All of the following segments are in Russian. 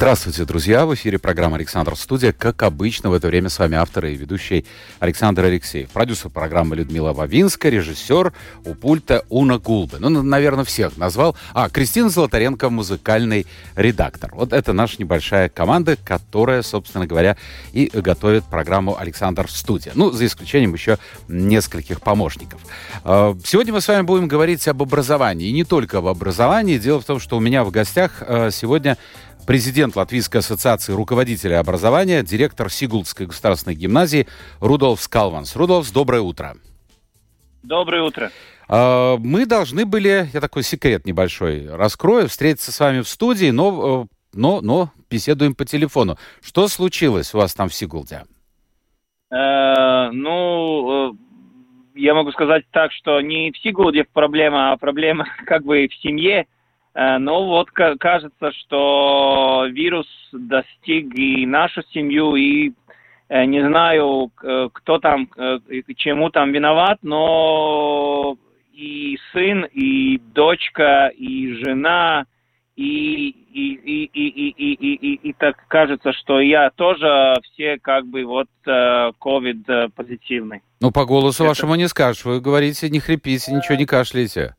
Здравствуйте, друзья! В эфире программа «Александр Студия». Как обычно, в это время с вами автор и ведущий Александр Алексеев. Продюсер программы Людмила Вавинская, режиссер у пульта Уна Гулбы. Ну, наверное, всех назвал. А, Кристина Золотаренко, музыкальный редактор. Вот это наша небольшая команда, которая, собственно говоря, и готовит программу «Александр Студия». Ну, за исключением еще нескольких помощников. А, сегодня мы с вами будем говорить об образовании. И не только об образовании. Дело в том, что у меня в гостях а, сегодня президент Латвийской ассоциации руководителей образования, директор Сигулдской государственной гимназии Рудolf Скалванс. Рудolf, доброе утро. Доброе утро. А, мы должны были, я такой секрет небольшой раскрою, встретиться с вами в студии, но, э, но, но беседуем по телефону. Что случилось у вас там в Сигулде? Э, ну, э, я могу сказать так, что не в Сигулде проблема, а проблема как бы в семье. Э, но вот кажется, что вирус достиг и нашу семью, и э, не знаю, кто там, чему там виноват, но и сын, и дочка, и жена, и, и, и, и, и, и, и, и, и так кажется, что я тоже все как бы вот ковид э, позитивный. Ну, по голосу Это... вашему не скажешь. Вы говорите, не хрипите, ничего не кашляете.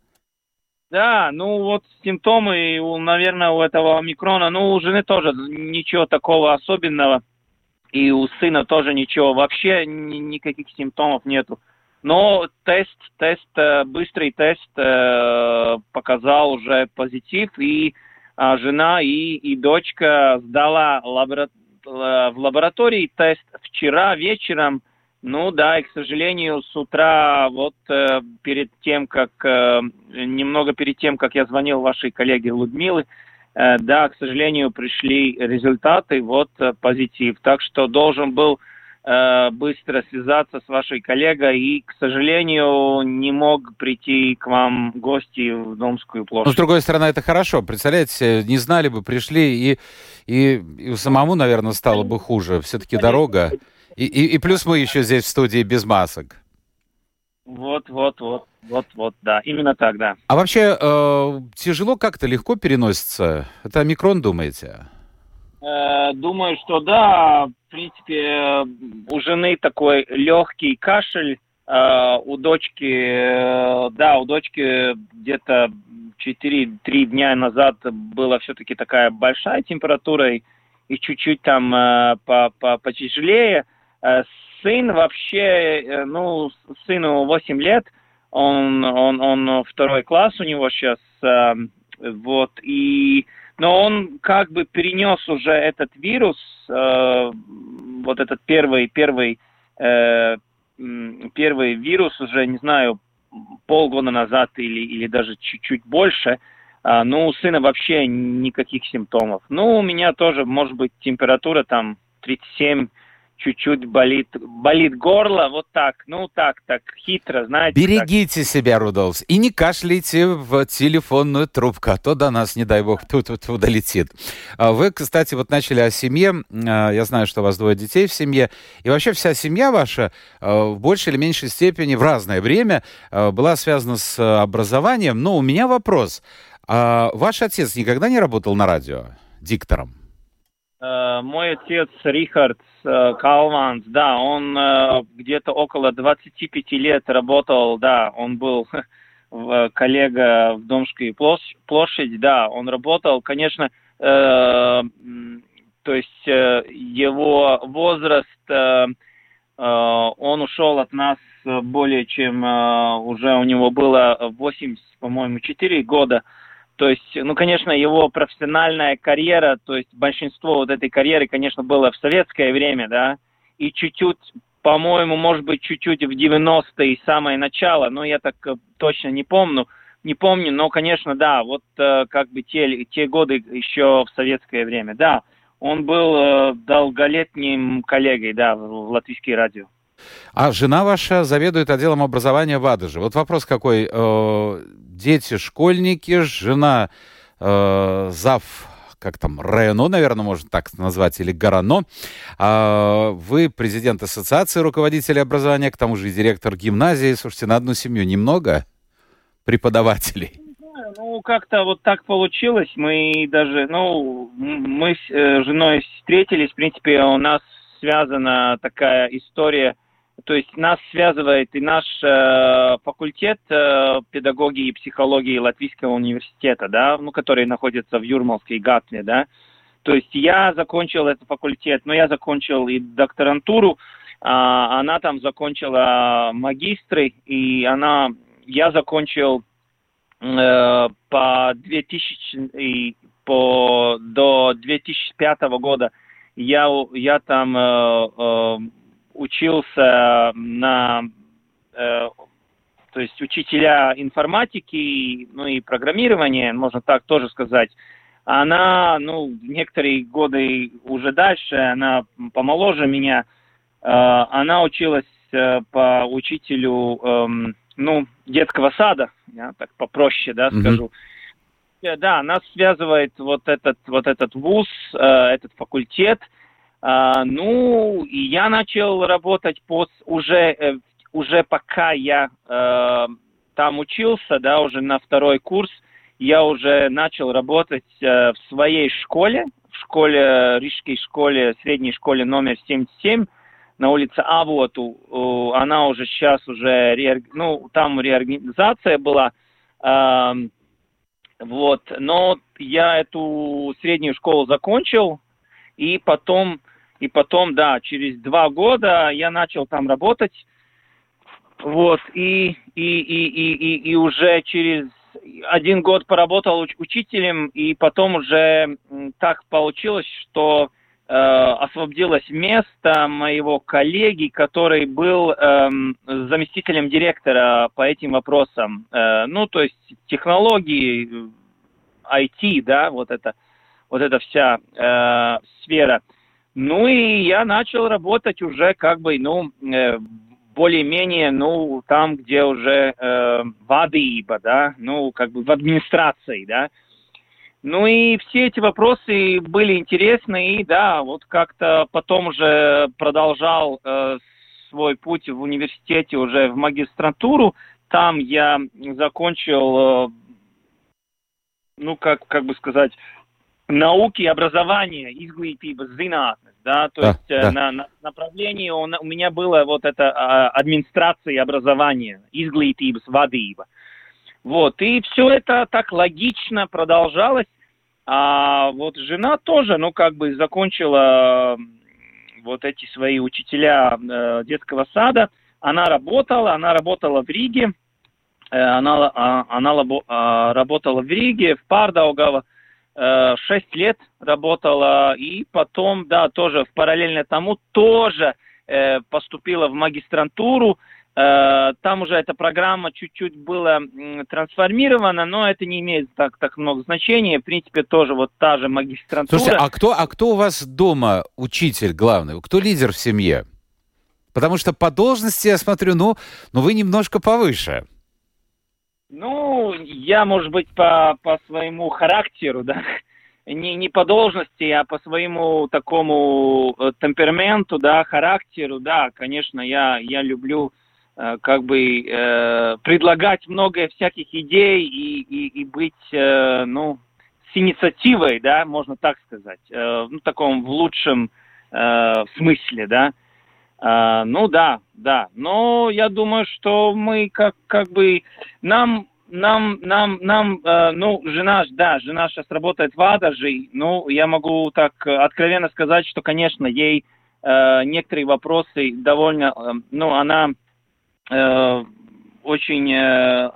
Да, ну вот симптомы, наверное, у этого омикрона, ну у жены тоже ничего такого особенного, и у сына тоже ничего, вообще ни, никаких симптомов нету. Но тест, тест, э, быстрый тест э, показал уже позитив, и э, жена и, и дочка сдала лабора... в лаборатории тест вчера вечером, ну да, и, к сожалению, с утра, вот э, перед тем, как, э, немного перед тем, как я звонил вашей коллеге Людмилы, э, да, к сожалению, пришли результаты, вот э, позитив. Так что должен был э, быстро связаться с вашей коллегой и, к сожалению, не мог прийти к вам гости в Домскую площадь. Но, с другой стороны, это хорошо. Представляете, не знали бы, пришли, и, и, и самому, наверное, стало бы хуже. Все-таки дорога... И, и, и плюс мы еще здесь в студии без масок. Вот, вот, вот, вот, вот, да, именно так, да. А вообще э, тяжело как-то, легко переносится? Это омикрон, думаете? Э, думаю, что да. В принципе, у жены такой легкий кашель, э, у дочки, э, да, у дочки где-то 4-3 дня назад была все-таки такая большая температура и, чуть-чуть там э, по, по, потяжелее. Сын вообще, э, ну, сыну 8 лет, он, он, он второй класс у него сейчас, э, вот, и, но он как бы перенес уже этот вирус, вот этот первый, первый, первый вирус уже, не знаю, полгода назад или, или даже чуть-чуть больше, ну, у сына вообще никаких симптомов. Ну, у меня тоже, может быть, температура там 37 чуть-чуть болит, болит горло, вот так, ну так, так, хитро, знаете. Берегите так. себя, Рудolф, и не кашляйте в телефонную трубку, а то до нас, не дай бог, тут, тут долетит. А вы, кстати, вот начали о семье, а, я знаю, что у вас двое детей в семье, и вообще вся семья ваша а, в большей или меньшей степени в разное время была связана с образованием, но у меня вопрос. Ваш отец никогда не работал на радио диктором? Э, мой отец Рихард Калванс, да, он э, где-то около 25 лет работал, да, он был коллега в Домской площади, да, он работал, конечно, то есть его возраст, он ушел от нас более чем уже у него было 8, по-моему, 4 года, то есть, ну, конечно, его профессиональная карьера, то есть большинство вот этой карьеры, конечно, было в советское время, да, и чуть-чуть, по-моему, может быть, чуть-чуть в 90-е самое начало, но я так э, точно не помню, не помню, но, конечно, да, вот э, как бы те, те годы еще в советское время, да, он был э, долголетним коллегой, да, в, в латвийское радио. А жена ваша заведует отделом образования в Адаже. Вот вопрос какой. Э, дети, школьники, жена э, зав как там, Рено, наверное, можно так назвать, или Горано. А, вы президент Ассоциации руководителей образования, к тому же и директор гимназии. Слушайте, на одну семью немного преподавателей? Ну, как-то вот так получилось. Мы даже, ну, мы с э, женой встретились. В принципе, у нас связана такая история – то есть нас связывает и наш э, факультет э, педагогии и психологии Латвийского университета, да, ну, который находится в Юрмалской Гатве, да. То есть я закончил этот факультет, но я закончил и докторантуру, а она там закончила магистры, и она, я закончил э, по 2000 и по до 2005 года я я там э, э, учился на, э, то есть учителя информатики, ну и программирования, можно так тоже сказать. Она, ну, некоторые годы уже дальше, она помоложе меня, э, она училась э, по учителю, э, ну, детского сада, я так попроще, да, скажу. Mm-hmm. Да, нас связывает вот этот, вот этот вуз, э, этот факультет – ну, и я начал работать пос, уже, э, уже пока я э, там учился, да, уже на второй курс, я уже начал работать э, в своей школе, в школе, рижской школе, средней школе номер 77 на улице Авоту. Она уже сейчас уже, ну, там реорганизация была. Э, вот, но я эту среднюю школу закончил, и потом и потом, да, через два года я начал там работать. Вот, и, и, и, и, и, и уже через один год поработал уч- учителем, и потом уже так получилось, что э, освободилось место моего коллеги, который был э, заместителем директора по этим вопросам. Э, ну, то есть технологии, IT, да, вот это, вот эта вся э, сфера. Ну и я начал работать уже как бы, ну, э, более-менее, ну, там, где уже э, вадыба, да, ну, как бы в администрации, да. Ну и все эти вопросы были интересны, и да, вот как-то потом уже продолжал э, свой путь в университете уже в магистратуру. Там я закончил, э, ну, как, как бы сказать, науки и образования, изглитības zinātnes, да, то да, есть э, да. На, на направлении он, у меня было вот это а, администрация и образование, изглитības vadība. Вот, и все это так логично продолжалось. А вот жена тоже, ну, как бы закончила вот эти свои учителя э, детского сада. Она работала, она работала в Риге, э, она, а, она, она а, работала в Риге, в Пардаугава, Э, шесть лет работала, и потом, да, тоже в параллельно тому тоже э, поступила в магистрантуру. Э, там уже эта программа чуть-чуть была трансформирована, но это не имеет так, так много значения. В принципе, тоже вот та же магистрантура. Слушайте, а кто, а кто у вас дома учитель главный? Кто лидер в семье? Потому что по должности, я смотрю, ну, ну вы немножко повыше. Ну, я, может быть, по, по своему характеру, да, не, не по должности, а по своему такому э, темпераменту, да, характеру, да, конечно, я, я люблю э, как бы э, предлагать много всяких идей и, и, и быть, э, ну, с инициативой, да, можно так сказать, э, ну, таком в лучшем э, смысле, да. Uh, ну да, да. Но я думаю, что мы как, как бы нам нам, нам, нам, э, ну, жена, да, жена сейчас работает в Адаже, ну, я могу так откровенно сказать, что, конечно, ей э, некоторые вопросы довольно, э, ну, она э, очень э,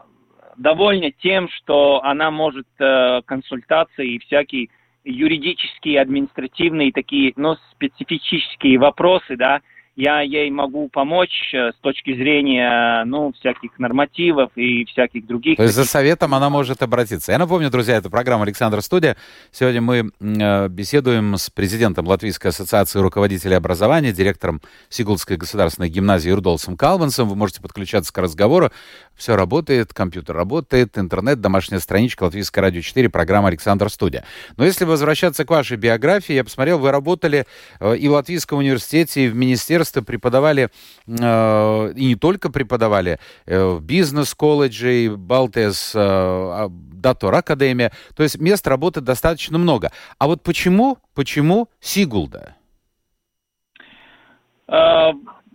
довольна тем, что она может э, консультации и всякие юридические, административные такие, ну, специфические вопросы, да, я ей могу помочь э, с точки зрения, ну, всяких нормативов и всяких других. То есть за советом она может обратиться. Я напомню, друзья, это программа «Александр Студия». Сегодня мы э, беседуем с президентом Латвийской ассоциации руководителей образования, директором Сигулдской государственной гимназии Рудолсом Калвансом. Вы можете подключаться к разговору. Все работает, компьютер работает, интернет, домашняя страничка Латвийское радио 4, программа «Александр Студия». Но если возвращаться к вашей биографии, я посмотрел, вы работали э, и в Латвийском университете, и в министерстве преподавали, э, и не только преподавали, э, в бизнес-колледже, Балтес, Датор Академия. То есть мест работы достаточно много. А вот почему, почему Сигулда?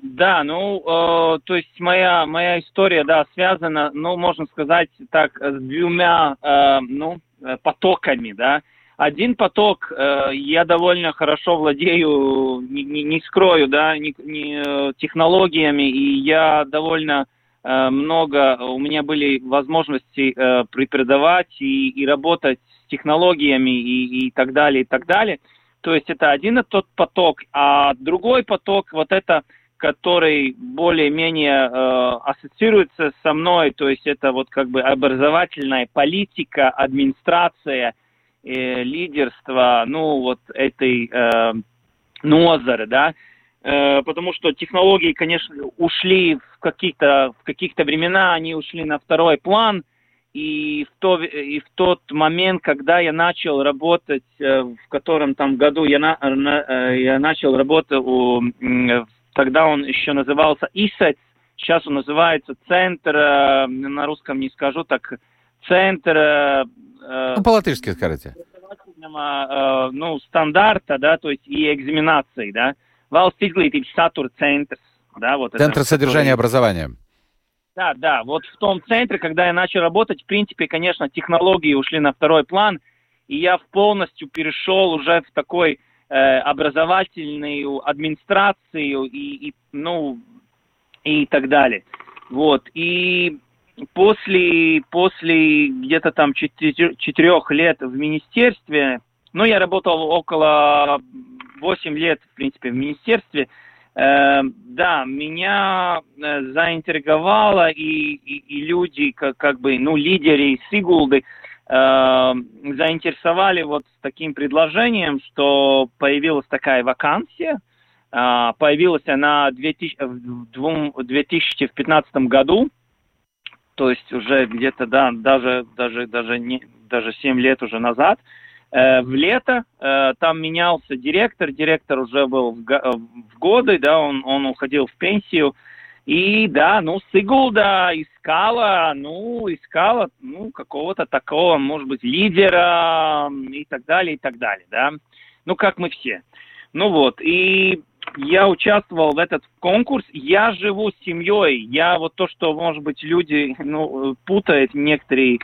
Да, ну, э, то есть моя, моя история, да, связана, ну, можно сказать так, с двумя, э, ну, э, потоками, да. Один поток, э, я довольно хорошо владею, не, не, не скрою, да, не, не, э, технологиями, и я довольно э, много, у меня были возможности э, преподавать и, и работать с технологиями и, и так далее, и так далее. То есть это один тот поток, а другой поток, вот это который более-менее э, ассоциируется со мной, то есть это вот как бы образовательная политика, администрация, э, лидерство, ну вот этой э, нозеры, да, э, потому что технологии, конечно, ушли в каких-то в каких-то времена, они ушли на второй план, и в, то, и в тот момент, когда я начал работать, э, в котором там году я, на, э, я начал работать у, в Тогда он еще назывался ИСЭЦ, сейчас он называется Центр, э, на русском не скажу, так Центр... Э, э, ну, по-латышски скажите. Ну, стандарта, да, то есть и экзаменации, да. Valsts izglītības satura центр, да, вот Центр это, содержания который... образования. Да, да, вот в том центре, когда я начал работать, в принципе, конечно, технологии ушли на второй план, и я полностью перешел уже в такой Э, образовательную администрацию и, и, ну, и так далее. Вот. И после, после где-то там четырех лет в министерстве, ну, я работал около 8 лет, в принципе, в министерстве, э, да, меня э, заинтриговало и, и, и люди, как, как бы, ну, лидеры Сигулды, э, заинтересовали вот таким предложением, что появилась такая вакансия. Э, появилась она 2000, в 2015 году, то есть уже где-то, да, даже, даже, даже, не, даже 7 лет уже назад. Э, в лето э, там менялся директор, директор уже был в, в годы, да, он, он уходил в пенсию. И да, ну, Сигулда искала, ну, искала, ну, какого-то такого, может быть, лидера и так далее, и так далее, да. Ну, как мы все. Ну вот, и я участвовал в этот конкурс, я живу с семьей, я вот то, что, может быть, люди, ну, путают некоторые,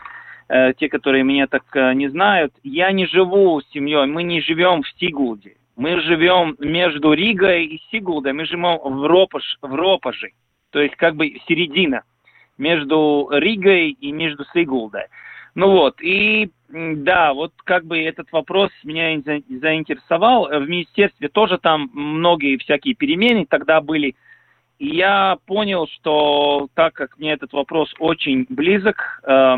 э, те, которые меня так э, не знают, я не живу с семьей, мы не живем в Сигулде. Мы живем между Ригой и Сигулдой, мы живем в, Ропаш, в Ропаже то есть как бы середина между Ригой и между Сигулдой. Ну вот, и да, вот как бы этот вопрос меня заинтересовал. В министерстве тоже там многие всякие перемены тогда были. И я понял, что так как мне этот вопрос очень близок, э,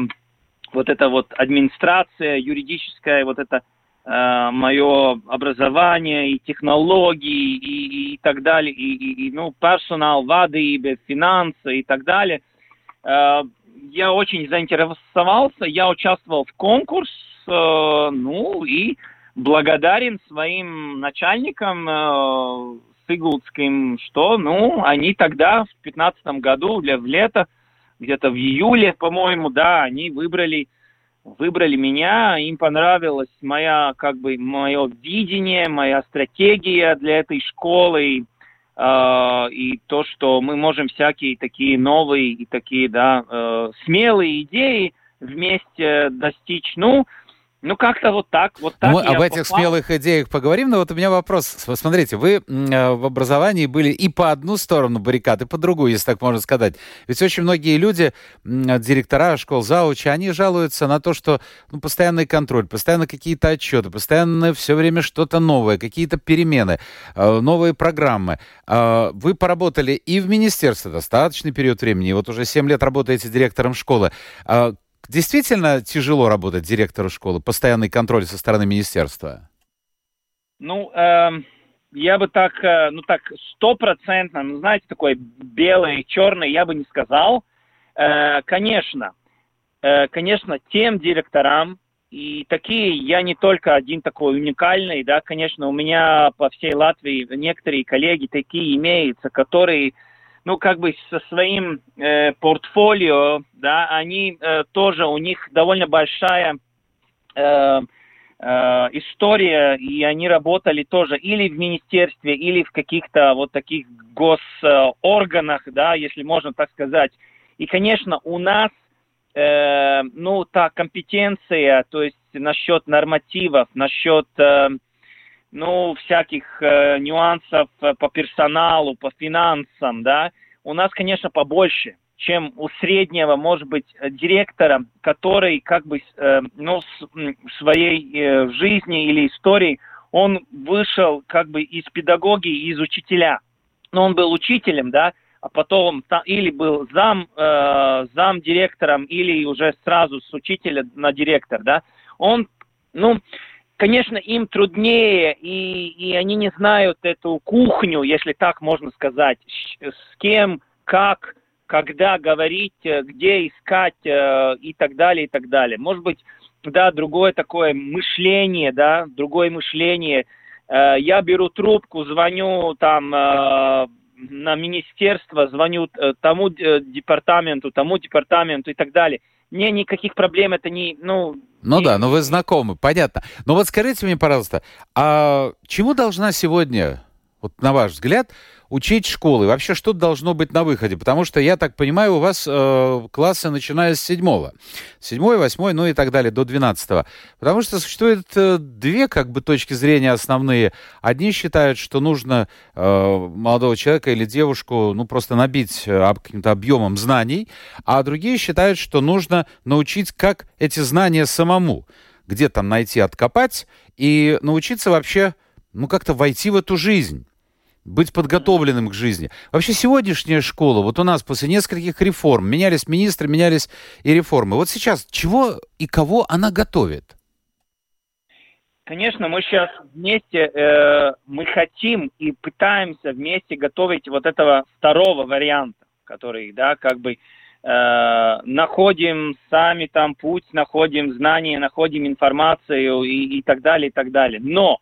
вот эта вот администрация юридическая, вот это Э, мое образование и технологии и, и так далее, и, и, и ну, персонал, вады, финансы и так далее. Я очень заинтересовался, я участвовал в конкурс, э, ну и благодарен своим начальникам э, Сыгулдским, что, ну, они тогда, в 2015 году, в лето, где-то в июле, по-моему, да, они выбрали выбрали меня, им понравилось моя, как бы, мое видение, моя стратегия для этой школы, и то, что мы можем всякие такие новые и такие, да, э, смелые идеи вместе достичь. Ну, Ну, как-то вот так. Вот так Мы об этих попал. смелых идеях поговорим, но вот у меня вопрос. Смотрите, вы э, в образовании были и по одну сторону баррикад, и по другую, если так можно сказать. Ведь очень многие люди, директора школ, заучи, они жалуются на то, что ну, постоянный контроль, постоянно какие-то отчеты, постоянно все время что-то новое, какие-то перемены, э, новые программы. Э, вы поработали и в министерстве достаточный период времени, вот уже 7 лет работаете директором школы. Действительно тяжело работать директору школы, постоянный контроль со стороны министерства? Ну, э, я бы так, э, ну так, стопроцентно, ну, знаете, такой белый, черный, я бы не сказал. Э, конечно, э, конечно, тем директорам, и такие, я не только один такой уникальный, да, конечно, у меня по всей Латвии некоторые коллеги такие имеются, которые ну, как бы со своим э, портфолио, да, они э, тоже, у них довольно большая э, э, история, и они работали тоже или в министерстве, или в каких-то вот таких госорганах, да, если можно так сказать. И, конечно, у нас, э, ну, та компетенция, то есть насчет нормативов, насчет... Э, ну, всяких э, нюансов э, по персоналу, по финансам, да, у нас, конечно, побольше, чем у среднего, может быть, директора, который как бы, э, ну, в своей э, жизни или истории, он вышел как бы из педагогии, из учителя. Но он был учителем, да, а потом или был зам, э, зам директором, или уже сразу с учителя на директор, да. Он, ну, конечно, им труднее, и, и они не знают эту кухню, если так можно сказать, с кем, как, когда говорить, э, где искать э, и так далее, и так далее. Может быть, да, другое такое мышление, да, другое мышление. Э, я беру трубку, звоню там э, на министерство, звоню э, тому э, департаменту, тому департаменту и так далее мне никаких проблем это не, ну... Ну не... да, но вы знакомы, понятно. Но вот скажите мне, пожалуйста, а чему должна сегодня, вот на ваш взгляд, учить школы? Вообще, что должно быть на выходе? Потому что, я так понимаю, у вас э, классы начиная с седьмого. Седьмой, восьмой, ну и так далее, до двенадцатого. Потому что существует э, две, как бы, точки зрения основные. Одни считают, что нужно э, молодого человека или девушку, ну, просто набить э, каким-то объемом знаний, а другие считают, что нужно научить, как эти знания самому. Где там найти, откопать и научиться вообще, ну, как-то войти в эту жизнь быть подготовленным к жизни. Вообще сегодняшняя школа, вот у нас после нескольких реформ, менялись министры, менялись и реформы. Вот сейчас чего и кого она готовит? Конечно, мы сейчас вместе, э, мы хотим и пытаемся вместе готовить вот этого второго варианта, который, да, как бы э, находим сами там путь, находим знания, находим информацию и, и так далее, и так далее. Но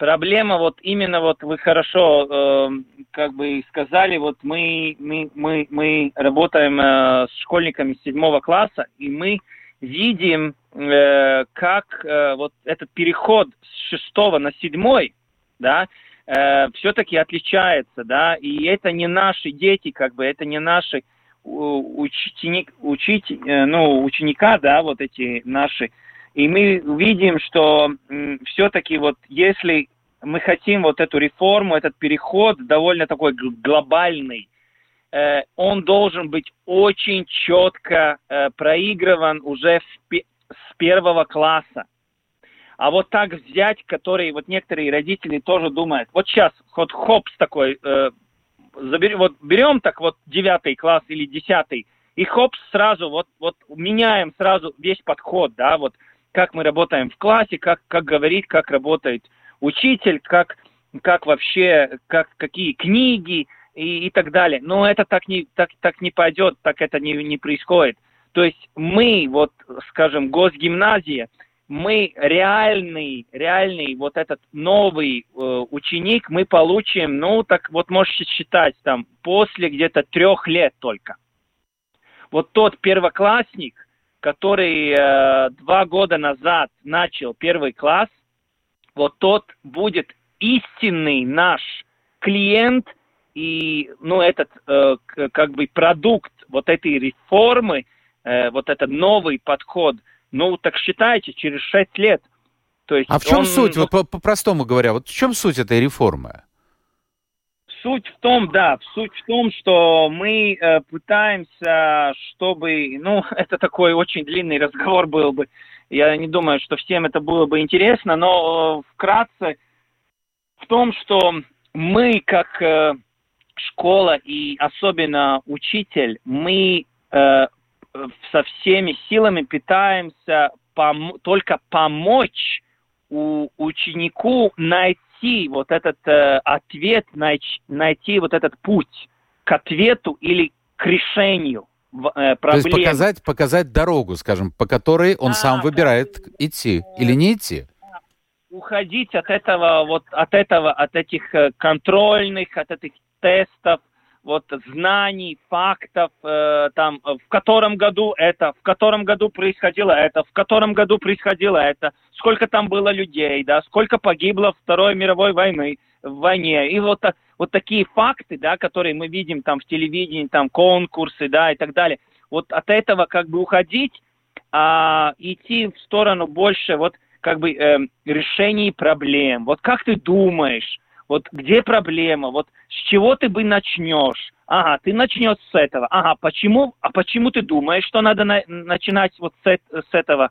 Проблема вот именно вот вы хорошо э, как бы сказали, вот мы, мы, мы, мы работаем э, с школьниками седьмого класса, и мы видим, э, как э, вот этот переход с шестого на седьмой, да, э, все-таки отличается, да, и это не наши дети, как бы, это не наши ученик, учить, э, ну, ученика, да, вот эти наши, и мы видим, что все-таки вот если мы хотим вот эту реформу, этот переход довольно такой глобальный, э, он должен быть очень четко э, проигрыван уже с первого класса. А вот так взять, который вот некоторые родители тоже думают, вот сейчас вот хопс такой, э, забер, вот берем так вот девятый класс или десятый, и хоп, сразу вот, вот меняем сразу весь подход, да, вот как мы работаем в классе, как, как говорить, как работает учитель, как, как вообще, как, какие книги и, и так далее. Но это так не, так, так не пойдет, так это не, не происходит. То есть мы, вот, скажем, госгимназия, мы реальный, реальный вот этот новый э, ученик мы получим, ну, так вот можете считать, там, после где-то трех лет только вот тот первоклассник, который э, два года назад начал первый класс, вот тот будет истинный наш клиент и, ну, этот э, как бы продукт вот этой реформы, э, вот этот новый подход, Ну, так считайте, через 6 лет. То есть а в чем он, суть, вот по-простому говоря, вот в чем суть этой реформы? Суть в том, да, суть в том, что мы э, пытаемся, чтобы, ну, это такой очень длинный разговор был бы, я не думаю, что всем это было бы интересно, но э, вкратце в том, что мы как э, школа и особенно учитель, мы э, со всеми силами пытаемся пом- только помочь у ученику найти вот этот э, ответ, найти, найти вот этот путь к ответу или к решению э, проблем. То есть показать, показать дорогу, скажем, по которой он а, сам выбирает идти или не идти? Уходить от этого, вот от этого, от этих э, контрольных, от этих тестов, вот знаний, фактов, э, там, в котором году это, в котором году происходило это, в котором году происходило это, сколько там было людей, да, сколько погибло Второй мировой войны, в войне. И вот, вот такие факты, да, которые мы видим там в телевидении, там конкурсы, да, и так далее. Вот от этого как бы уходить, а идти в сторону больше вот как бы э, решений проблем. Вот как ты думаешь, вот где проблема, вот с чего ты бы начнешь? Ага, ты начнешь с этого. Ага, почему, а почему ты думаешь, что надо на, начинать вот с, с этого?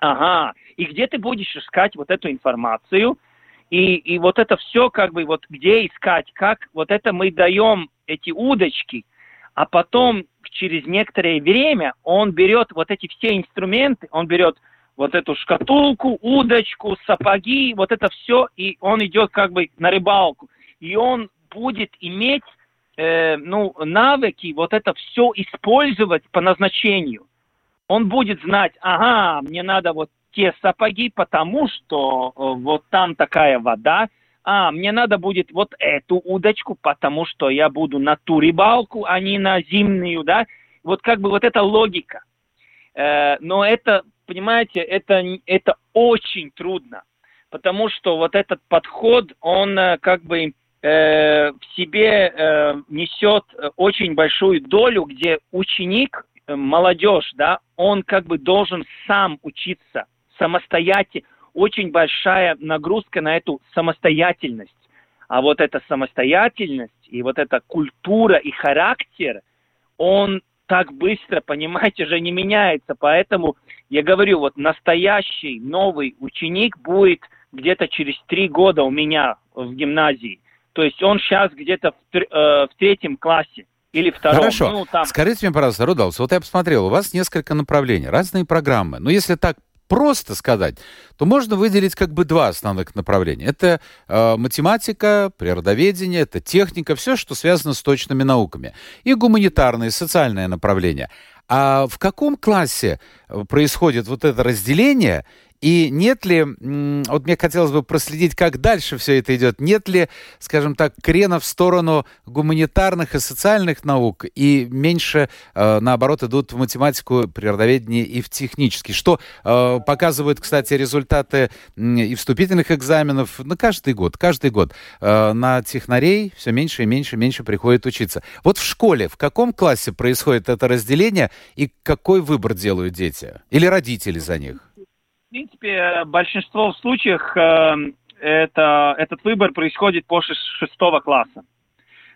Ага, и где ты будешь искать вот эту информацию? И, и вот это все как бы вот где искать, как вот это мы даем эти удочки, а потом через некоторое время он берет вот эти все инструменты, он берет вот эту шкатулку, удочку, сапоги, вот это все, и он идет как бы на рыбалку. И он будет иметь э, ну, навыки вот это все использовать по назначению. Он будет знать, ага, мне надо вот те сапоги, потому что э, вот там такая вода, а, мне надо будет вот эту удочку, потому что я буду на ту рыбалку, а не на зимнюю, да. Вот как бы вот эта логика. Э, но это понимаете, это, это очень трудно, потому что вот этот подход, он э, как бы э, в себе э, несет очень большую долю, где ученик, э, молодежь, да, он как бы должен сам учиться самостоятельно, очень большая нагрузка на эту самостоятельность. А вот эта самостоятельность и вот эта культура и характер, он так быстро, понимаете же, не меняется. Поэтому я говорю, вот настоящий новый ученик будет где-то через три года у меня в гимназии. То есть он сейчас где-то в, э, в третьем классе или втором. Хорошо. Ну, там... Скажите мне, пожалуйста, Рудолф, вот я посмотрел, у вас несколько направлений, разные программы. Но если так просто сказать, то можно выделить как бы два основных направления. Это э, математика, природоведение, это техника, все, что связано с точными науками. И гуманитарное, социальное направление. А в каком классе э, происходит вот это разделение и нет ли, вот мне хотелось бы проследить, как дальше все это идет, нет ли, скажем так, крена в сторону гуманитарных и социальных наук, и меньше, э, наоборот, идут в математику, природоведение и в технический, что э, показывают, кстати, результаты и вступительных экзаменов на каждый год, каждый год. Э, на технарей все меньше и меньше и меньше приходит учиться. Вот в школе, в каком классе происходит это разделение, и какой выбор делают дети? Или родители за них? Принципе, большинство случаев э, это, этот выбор происходит после шестого класса.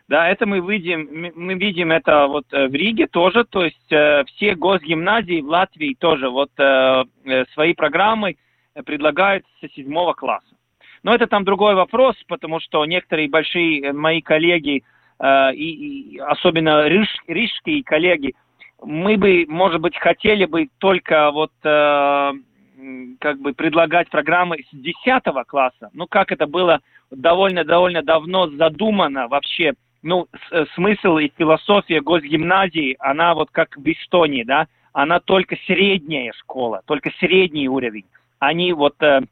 Да, это мы видим, мы видим это вот э, в Риге тоже, то есть э, все госгимназии в Латвии тоже вот э, э, свои программы предлагают со седьмого класса. Но это там другой вопрос, потому что некоторые большие мои коллеги, э, и, и особенно риж, рижские коллеги, мы бы, может быть, хотели бы только вот э, как бы предлагать программы с 10 класса. Ну, как это было довольно-довольно давно задумано вообще. Ну, э, смысл и философия госгимназии, она вот как в Эстонии, да, она только средняя школа, только средний уровень. Они вот э,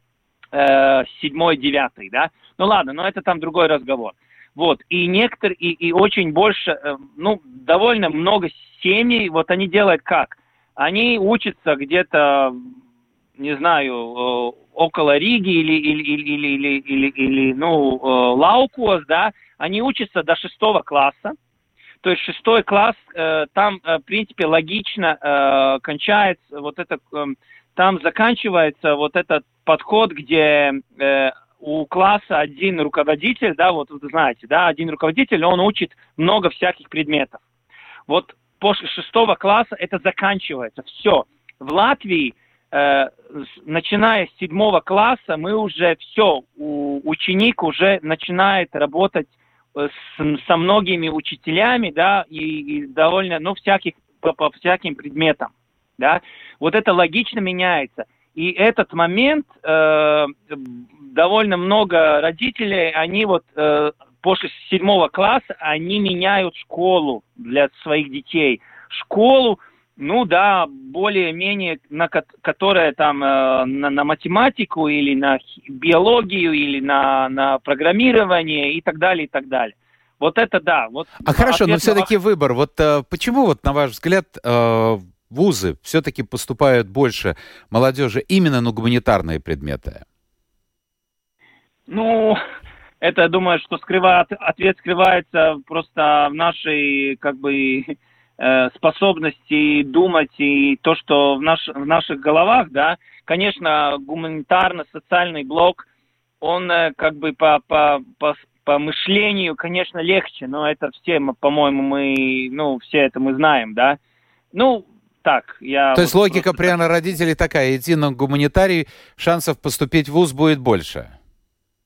э, седьмой, девятый, да. Ну ладно, но это там другой разговор. Вот, и некоторые, и, и очень больше, э, ну, довольно много семей, вот они делают как? Они учатся где-то не знаю, э, около Риги или, или, или, или, или, или ну, э, laukos, да, они учатся до шестого класса. То есть шестой класс, э, там, в принципе, логично кончается вот это там заканчивается вот этот подход, где у класса один руководитель, да, вот вы знаете, да, один руководитель, он учит много всяких предметов. Вот после шестого класса это заканчивается, все. В Латвии, начиная с седьмого класса, мы уже все, ученик уже начинает работать э, с, со многими учителями, да, и, и довольно, ну, всяких, по, по всяким предметам, да. Вот это логично меняется. И этот момент э, довольно много родителей, они вот э, после седьмого класса, они меняют школу для своих детей. Школу, ну да, более-менее, на которая там э, на, на математику или на биологию или на, на программирование и так далее, и так далее. Вот это да. Вот а хорошо, но все-таки ваш... выбор. Вот э, почему, вот, на ваш взгляд, э, вузы все-таки поступают больше молодежи именно на гуманитарные предметы? Ну, это, я думаю, что скрывает, ответ скрывается просто в нашей, как бы, способности думать и то, что в, наш, в наших головах, да. Конечно, гуманитарно-социальный блок, он э, как бы по, по, по, по мышлению, конечно, легче, но это все, по-моему, мы, ну, все это мы знаем, да. Ну, так, я... То есть логика просто... прямо родителей такая, идти на гуманитарий, шансов поступить в ВУЗ будет больше?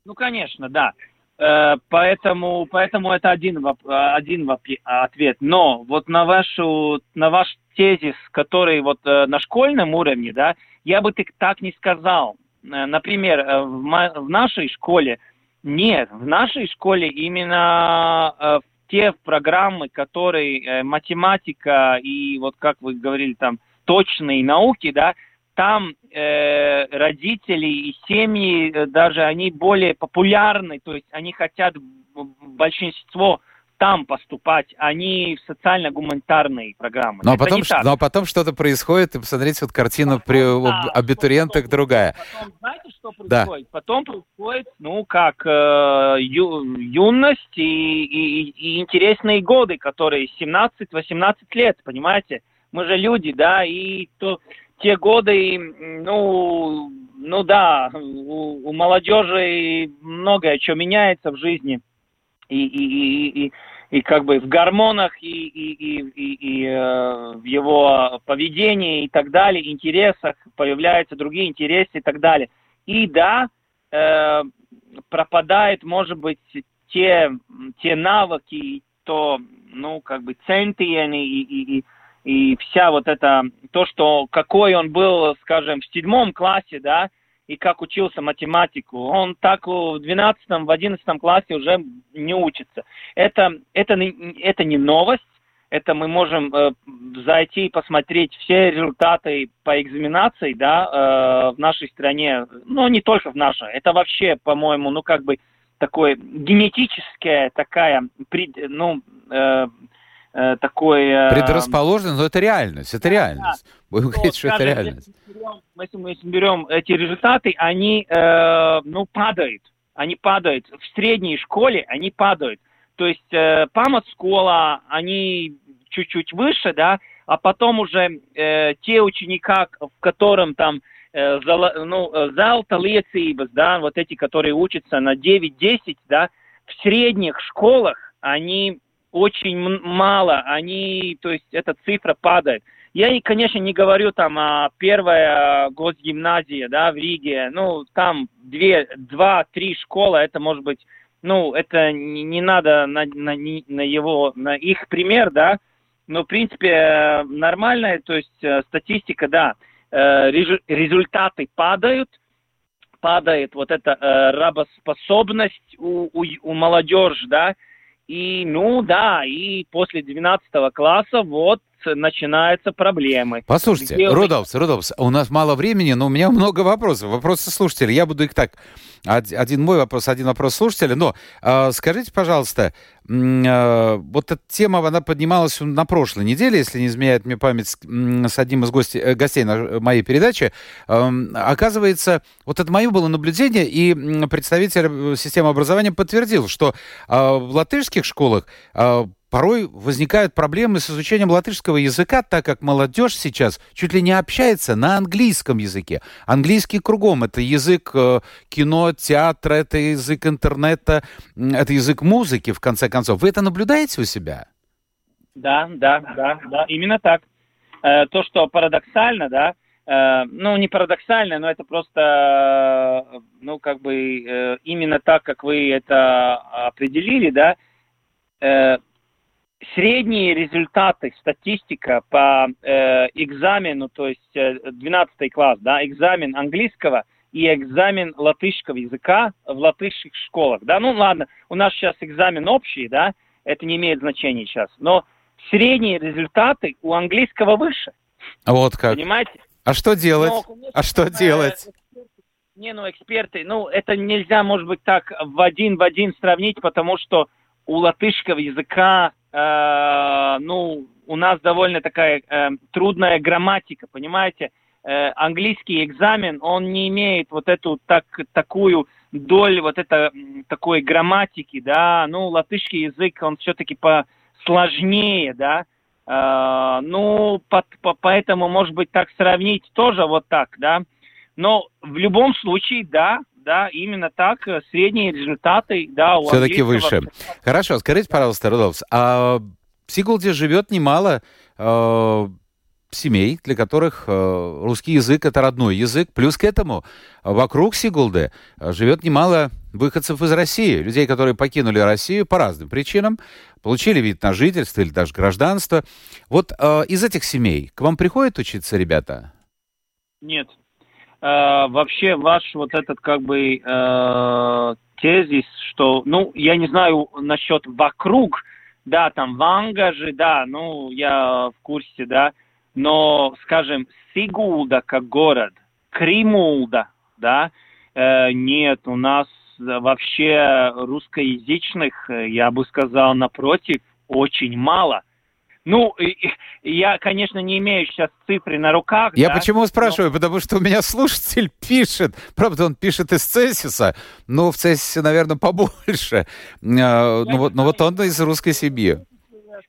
Ну, конечно, да. Э, поэтому, поэтому это один, один ответ. Но вот на вашу, на ваш тезис, который вот э, на школьном уровне, да, я бы так не сказал. Э, например, в, в нашей школе нет, в нашей школе именно те программы, которые математика и вот как вы говорили там точные науки, да, там э, родители и семьи э, даже они более популярны, то есть они хотят большинство там поступать, а не в социально-гуманитарные программы. Но потом, но потом что-то происходит, и посмотрите, вот картина при да, абитуриентах потом, другая. Потом, знаете, что происходит? Да. Потом происходит, ну, как э, ю, юность и, и, и интересные годы, которые 17-18 лет, понимаете? Мы же люди, да, и то, те годы, ну, ну да, у, у молодежи многое что меняется в жизни и, и, и, и, и как бы в гормонах, и, и, и, и, и э, в его поведении и так далее, интересах появляются другие интересы и так далее. И да, э, пропадает, может быть, те, те навыки, то, ну, как бы, центиен и, и, и, и вся вот это, то, что, какой он был, скажем, в седьмом классе, да, и как учился математику. Он так в 12 в 11 классе уже не учится. Это, это, это не новость, это мы можем э, зайти и посмотреть все результаты по экзаменации, да, э, в нашей стране, но не только в нашей, это вообще, по-моему, ну, как бы такое генетическая такая, ну, э, э, такой... Э, Предрасположенность, но это реальность, это реальность. Да, Будем говорить, что это реальность. Если мы берем эти результаты, они, э, ну, падают. Они падают. В средней школе они падают. То есть э, памат-школа, они чуть-чуть выше, да, а потом уже э, те ученика, в котором там э, зал, ну, залта liecības, да, вот эти, которые учатся на 9-10, да, в средних школах они очень мало, они, то есть эта цифра падает. Я, конечно, не говорю там о первой госгимназии, да, в Риге, ну, там две, два, три школы, это может быть, ну, это не, не надо на, на, на его, на их пример, да, но, в принципе, нормальная, то есть э, статистика, да, э, результаты падают, падает вот эта э, работоспособность у, у, у молодежи, да, и, ну да, и после 12 класса вот начинаются проблемы. Послушайте, Где... Рудолфс, Рудолфс, у нас мало времени, но у меня много вопросов. Вопросы слушателей. Я буду их так... Один мой вопрос, один вопрос слушателя. Но э, скажите, пожалуйста, э, вот эта тема, она поднималась на прошлой неделе, если не изменяет мне память, с одним из гостей, э, гостей на моей передачи. Э, оказывается, вот это мое было наблюдение, и представитель системы образования подтвердил, что э, в латышских школах э, порой возникают проблемы с изучением латышского языка, так как молодежь сейчас чуть ли не общается на английском языке. Английский кругом. Это язык э, кино, театра, это язык интернета, это язык музыки, в конце концов. Вы это наблюдаете у себя? Да, да, да, да, именно так. Э, то, что парадоксально, да, э, ну, не парадоксально, но это просто, ну, как бы именно так, как вы это определили, да, средние результаты, статистика по э, экзамену, то есть э, 12 класс, да, экзамен английского и экзамен латышского языка в латышских школах, да, ну ладно, у нас сейчас экзамен общий, да, это не имеет значения сейчас, но средние результаты у английского выше. Вот как. Понимаете? А что делать? Но, конечно, а что делать? Не, ну, эксперты, ну, это нельзя, может быть, так в один в один сравнить, потому что у латышского языка Э, ну, у нас довольно такая э, трудная грамматика, понимаете? Э, английский экзамен, он не имеет вот эту так, такую долю вот это такой грамматики, да, ну, латышский язык, он все-таки посложнее, да, э, ну, по, по, поэтому, может быть, так сравнить тоже вот так, да, но в любом случае, да, да, именно так, э, средние результаты, да, у Все-таки выше. Хорошо, скажите, пожалуйста, Рудolfs, а в Сигулде живет немало э, семей, для которых э, русский язык это родной язык. Плюс к этому вокруг Сигулды э, живет немало выходцев из России, людей, которые покинули Россию по разным причинам, получили вид на жительство или даже гражданство. Вот э, из этих семей к вам приходят учиться ребята? Нет, вообще ваш вот этот как бы э, тезис, что, ну, я не знаю насчет вокруг, да, там Ванга же, да, ну, я в курсе, да, но, скажем, Сигулда как город, Кримулда, да, э, нет, у нас вообще русскоязычных, э, я бы сказал, напротив, очень мало. Ну, я, конечно, не имею сейчас цифры на руках. Я да, почему спрашиваю? Но... Потому что у меня слушатель пишет, правда, он пишет из Цесиса, но в Цесисе, наверное, побольше. Я ну, вот, ну вот он из русской семьи.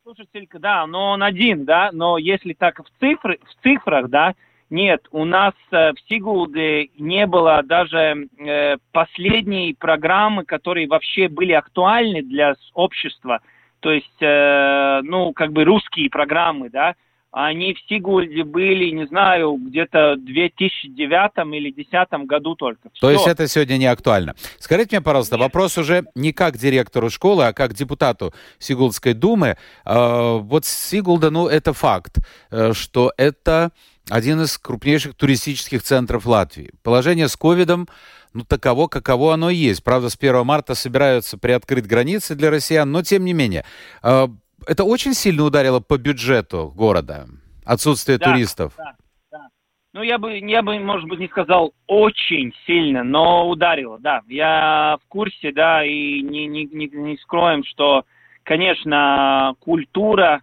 Слушатель, да, но он один, да, но если так в, цифры, в цифрах, да, нет, у нас э, в Сигулде не было даже э, последней программы, которые вообще были актуальны для общества – то есть, э, ну, как бы русские программы, да, они в Сигульде были, не знаю, где-то в 2009 или 2010 году только. Все. То есть это сегодня не актуально. Скажите мне, пожалуйста, Нет. вопрос уже не как директору школы, а как депутату Сигулдской думы. Э, вот Сигулда, ну, это факт, э, что это один из крупнейших туристических центров Латвии. Положение с ковидом ну, таково, каково оно есть. Правда, с 1 марта собираются приоткрыть границы для россиян, но тем не менее. Э, это очень сильно ударило по бюджету города, отсутствие да, туристов. Да, да. Ну, я бы, я бы, может быть, не сказал очень сильно, но ударило, да. Я в курсе, да, и не, не, не, не скроем, что, конечно, культура,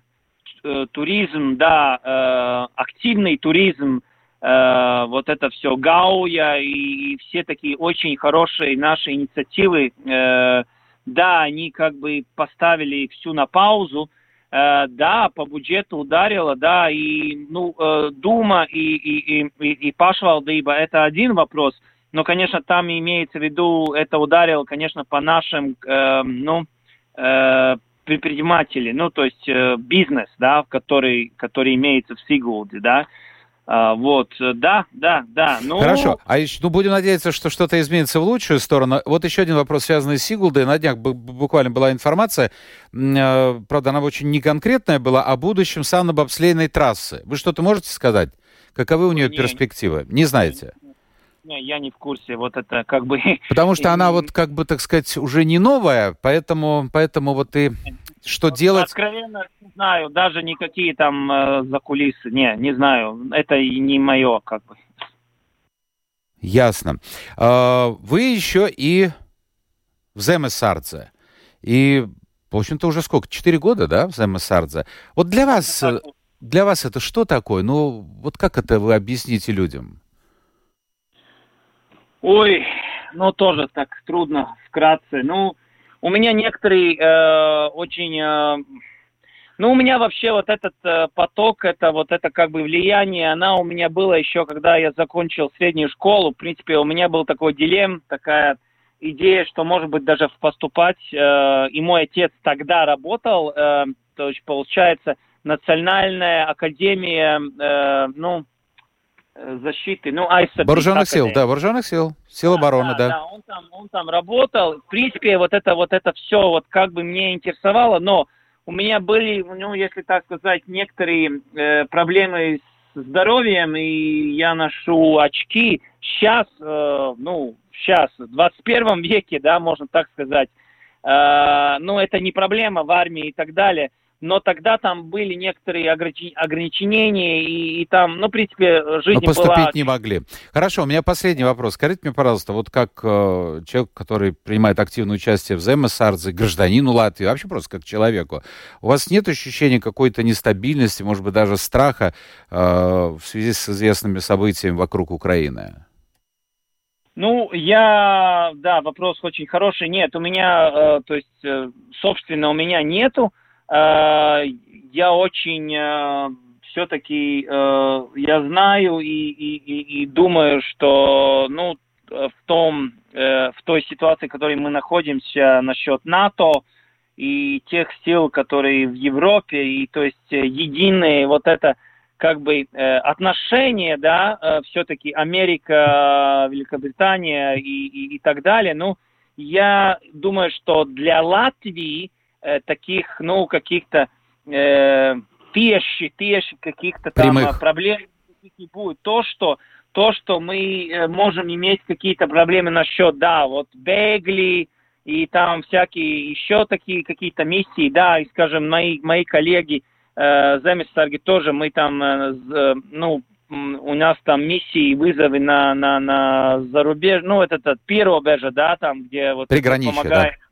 э, туризм, да, э, активный туризм – э, вот это все Гауя и, все такие очень хорошие наши инициативы, э, да, они как бы поставили всю на паузу, э, да, по бюджету ударило, да, и, ну, э, Дума и, и, и, и, и Пашвалдыба, это один вопрос, но, конечно, там имеется в виду, это ударило, конечно, по нашим, э, ну, э, предприниматели, ну, то есть э, бизнес, да, который, который имеется в Сигулде, да, а, вот, э, да, да, да. Ну... Хорошо, а еще, ну, будем надеяться, что что-то изменится в лучшую сторону. Вот еще один вопрос, связанный с Сигулдой. На днях буквально была информация, э, правда, она очень неконкретная была, о будущем санно-бобслейной трассы. Вы что-то можете сказать? Каковы у нее не, перспективы? Не знаете? Не, я не в курсе, вот это как бы... Потому что она вот как бы, так сказать, уже не новая, поэтому, поэтому вот и что делать? Откровенно не знаю, даже никакие там э, закулисы, не, не знаю, это не мое как бы. Ясно. А, вы еще и в Земесардзе. И, в общем-то, уже сколько? Четыре года, да, в Земесардзе? Вот для вас, для вас это что такое? Ну, вот как это вы объясните людям? Ой, ну тоже так трудно вкратце. Ну, у меня некоторые э, очень, э, Ну, у меня вообще вот этот э, поток, это вот это как бы влияние, она у меня была еще, когда я закончил среднюю школу. В принципе, у меня был такой дилемм, такая идея, что, может быть, даже поступать. Э, и мой отец тогда работал, э, то есть, получается, Национальная академия, э, ну, защиты, ну, ISAP. Вооруженных сил, да, вооруженных сил, сил да, обороны, да. Да, да он, там, он там работал. В принципе, вот это вот это все вот как бы мне интересовало, но у меня были, ну, если так сказать, некоторые э, проблемы с здоровьем, и я ношу очки. Сейчас, э, ну, сейчас, в 21 веке, да, можно так сказать, э, ну, это не проблема в армии и так далее – но тогда там были некоторые ограничения, и, и там, ну, в принципе, жизнь но поступить была... не могли. Хорошо, у меня последний вопрос. Скажите мне, пожалуйста, вот как э, человек, который принимает активное участие в Земесардзе, гражданину Латвии, вообще просто как человеку, у вас нет ощущения какой-то нестабильности, может быть, даже страха э, в связи с известными событиями вокруг Украины? Ну, я, да, вопрос очень хороший. Нет, у меня, э, то есть, э, собственно, у меня нету. Э, я очень э, все-таки э, я знаю и, и, и, и думаю, что ну, в, том, в той ситуации, в которой мы находимся насчет НАТО и тех сил, которые в Европе, и то есть единые вот это как бы отношения, да, все-таки Америка, Великобритания и, и, и так далее, ну, я думаю, что для Латвии Э, таких, ну, каких-то э, тещи, тещи каких-то там Прямых. проблем не будет. То, что то, что мы э, можем иметь какие-то проблемы насчет, да, вот Бегли и там всякие еще такие какие-то миссии, да, и, скажем, мои, мои коллеги э, Земесарги тоже, мы там, э, ну, у нас там миссии, вызовы на, на, на зарубеж, ну, это, это первое, да, там, где вот помогает, да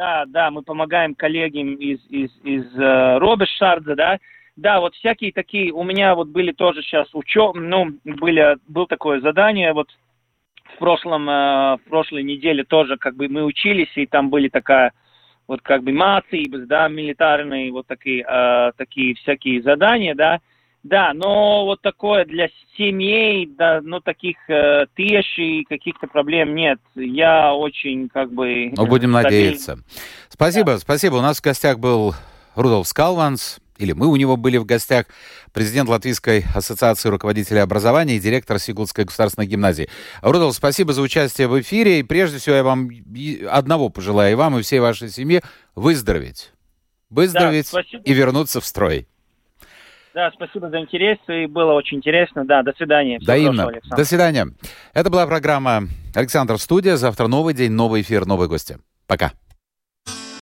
да, да, мы помогаем коллегам из, из, из э, Робешарда, да. Да, вот всякие такие, у меня вот были тоже сейчас учеб, ну, были, был такое задание, вот в прошлом, э, в прошлой неделе тоже как бы мы учились, и там были такая, вот как бы мации, да, милитарные, вот такие, э, такие всякие задания, да. Да, но вот такое для семей, да, ну таких э, тысяч каких-то проблем нет. Я очень как бы... Ну, будем стабиль... надеяться. Спасибо, да. спасибо. У нас в гостях был Рудolf Скалванс, или мы у него были в гостях, президент Латвийской ассоциации руководителей образования и директор Сигулской государственной гимназии. Рудolf, спасибо за участие в эфире. И прежде всего я вам одного пожелаю, и вам, и всей вашей семье выздороветь. Выздороветь да, и вернуться в строй. Да, спасибо за интерес, и было очень интересно. Да, до свидания. Всего Взаимно. Хорошего, до свидания. Это была программа «Александр Студия». Завтра новый день, новый эфир, новые гости. Пока.